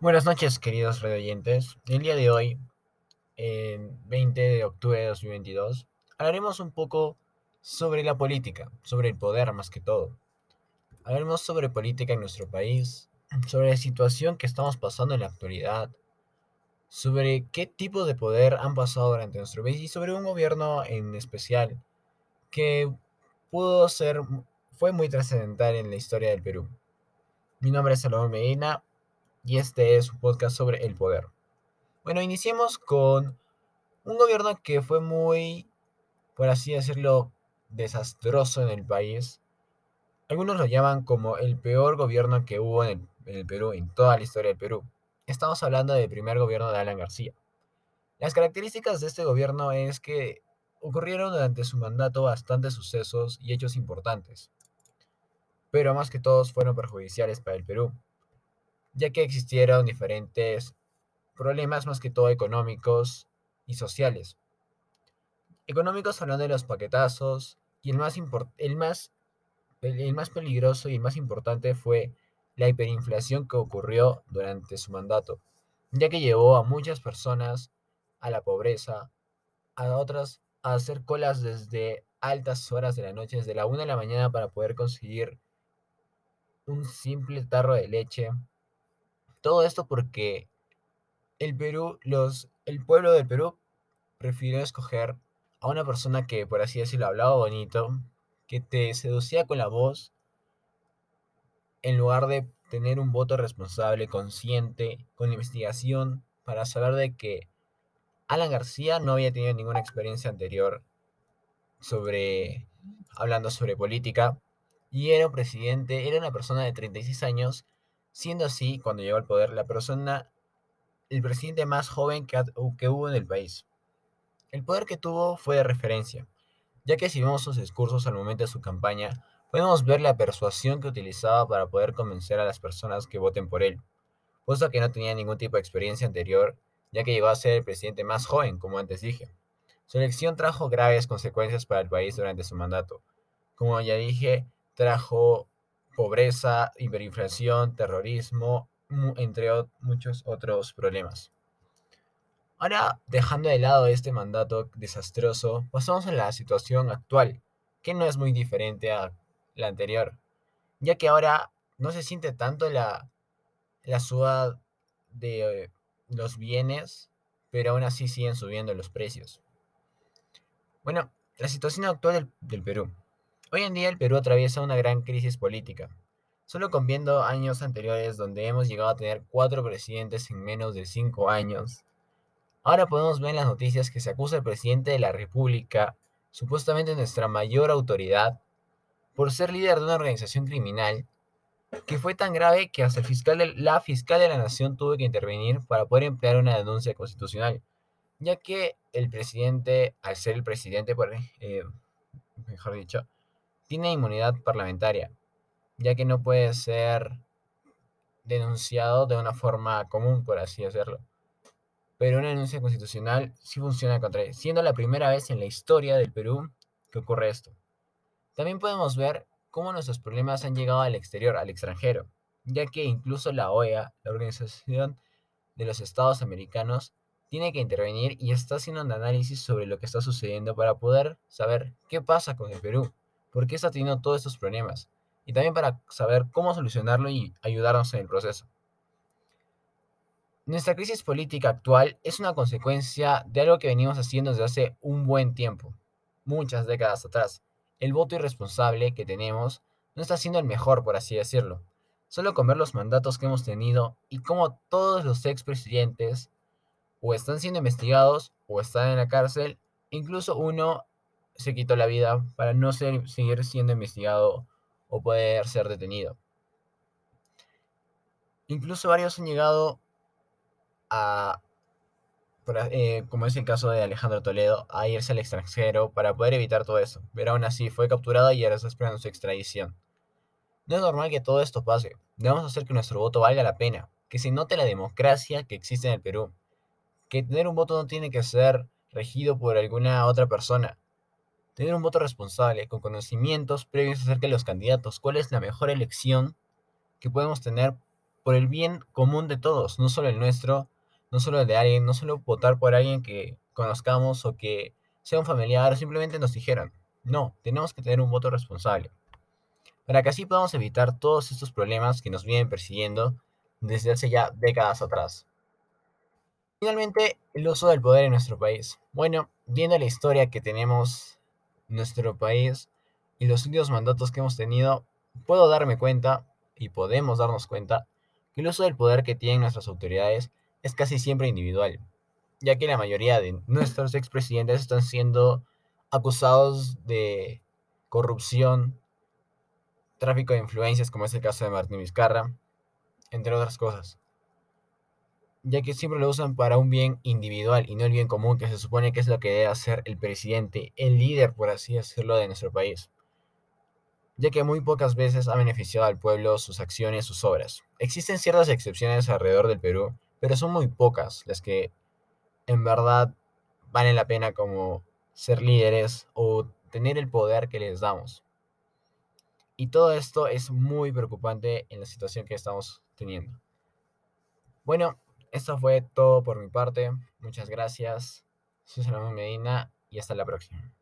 Buenas noches, queridos radioyentes. El día de hoy, en 20 de octubre de 2022, hablaremos un poco sobre la política, sobre el poder más que todo. Hablaremos sobre política en nuestro país, sobre la situación que estamos pasando en la actualidad, sobre qué tipo de poder han pasado durante nuestro país y sobre un gobierno en especial que pudo ser, fue muy trascendental en la historia del Perú. Mi nombre es Salvador Medina y este es un podcast sobre el poder. Bueno, iniciemos con un gobierno que fue muy, por así decirlo, desastroso en el país. Algunos lo llaman como el peor gobierno que hubo en el, Perú, en toda la historia del Perú. Estamos hablando del primer gobierno de Alan García. Las características de este gobierno es que ocurrieron durante su mandato bastantes sucesos y hechos importantes, pero más que todos fueron perjudiciales para el Perú ya que existieron diferentes problemas más que todo económicos y sociales. Económicos hablando de los paquetazos y el más, el más, el más peligroso y más importante fue la hiperinflación que ocurrió durante su mandato, ya que llevó a muchas personas a la pobreza, a otras a hacer colas desde altas horas de la noche, desde la 1 de la mañana para poder conseguir un simple tarro de leche todo esto porque el Perú, los, el pueblo del Perú prefirió escoger a una persona que, por así decirlo, hablaba bonito, que te seducía con la voz, en lugar de tener un voto responsable, consciente, con investigación, para saber de que Alan García no había tenido ninguna experiencia anterior sobre hablando sobre política y era un presidente, era una persona de 36 años siendo así, cuando llegó al poder, la persona, el presidente más joven que, hubo en el país. El poder que tuvo fue de referencia, ya que si vemos sus discursos al momento de su campaña, podemos ver la persuasión que utilizaba para poder convencer a las personas que voten por él, cosa que no tenía ningún tipo de experiencia anterior, ya que llegó a ser el presidente más joven, como antes dije. Su elección trajo graves consecuencias para el país durante su mandato. Como ya dije, trajo pobreza, hiperinflación, terrorismo, entre muchos otros problemas. Ahora, dejando de lado este mandato desastroso, pasamos a la situación actual, que no es muy diferente a la anterior, ya que ahora no se siente tanto la, la suba de los bienes, pero aún así siguen subiendo los precios. Bueno, la situación actual del, del Perú. Hoy en día el Perú atraviesa una gran crisis política, solo con viendo años anteriores donde hemos llegado a tener cuatro presidentes en menos de cinco años. Ahora podemos ver en las noticias que se acusa al presidente de la República, supuestamente nuestra mayor autoridad, por ser líder de una organización criminal, que fue tan grave que hasta el fiscal la fiscal de la nación tuvo que intervenir para poder emplear una denuncia constitucional, ya que el presidente, al ser el presidente, eh, mejor dicho, tiene inmunidad parlamentaria, ya que no puede ser denunciado de una forma común, por así decirlo. Pero una denuncia constitucional sí funciona contra él, siendo la primera vez en la historia del Perú que ocurre esto. También podemos ver cómo nuestros problemas han llegado al exterior, al extranjero, ya que incluso la OEA, la Organización de los Estados Americanos, tiene que intervenir y está haciendo un análisis sobre lo que está sucediendo para poder saber qué pasa con el Perú por qué está teniendo todos estos problemas y también para saber cómo solucionarlo y ayudarnos en el proceso. Nuestra crisis política actual es una consecuencia de algo que venimos haciendo desde hace un buen tiempo, muchas décadas atrás. El voto irresponsable que tenemos no está siendo el mejor, por así decirlo. Solo con ver los mandatos que hemos tenido y cómo todos los expresidentes o están siendo investigados o están en la cárcel, incluso uno se quitó la vida para no seguir siendo investigado o poder ser detenido. Incluso varios han llegado a, eh, como es el caso de Alejandro Toledo, a irse al extranjero para poder evitar todo eso. Pero aún así fue capturado y ahora está esperando su extradición. No es normal que todo esto pase. Debemos hacer que nuestro voto valga la pena, que se note la democracia que existe en el Perú, que tener un voto no tiene que ser regido por alguna otra persona, tener un voto responsable, con conocimientos previos acerca de los candidatos, cuál es la mejor elección que podemos tener por el bien común de todos, no solo el nuestro, no solo el de alguien, no solo votar por alguien que conozcamos o que sea un familiar, simplemente nos dijeron. No, tenemos que tener un voto responsable. Para que así podamos evitar todos estos problemas que nos vienen persiguiendo desde hace ya décadas atrás. Finalmente, el uso del poder en nuestro país. Bueno, viendo la historia que tenemos en nuestro país y los últimos mandatos que hemos tenido, puedo darme cuenta, y podemos darnos cuenta, que el uso del poder que tienen nuestras autoridades es casi siempre individual, ya que la mayoría de nuestros expresidentes están siendo acusados de corrupción, tráfico de influencias, como es el caso de Martín Vizcarra, entre otras cosas ya que siempre lo usan para un bien individual y no el bien común, que se supone que es lo que debe hacer el presidente, el líder, por así decirlo, de nuestro país, ya que muy pocas veces ha beneficiado al pueblo sus acciones, sus obras. Existen ciertas excepciones alrededor del Perú, pero son muy pocas las que en verdad valen la pena como ser líderes o tener el poder que les damos. Y todo esto es muy preocupante en la situación que estamos teniendo. Bueno, esto fue todo por mi parte. Muchas gracias. Soy Medina y hasta la próxima.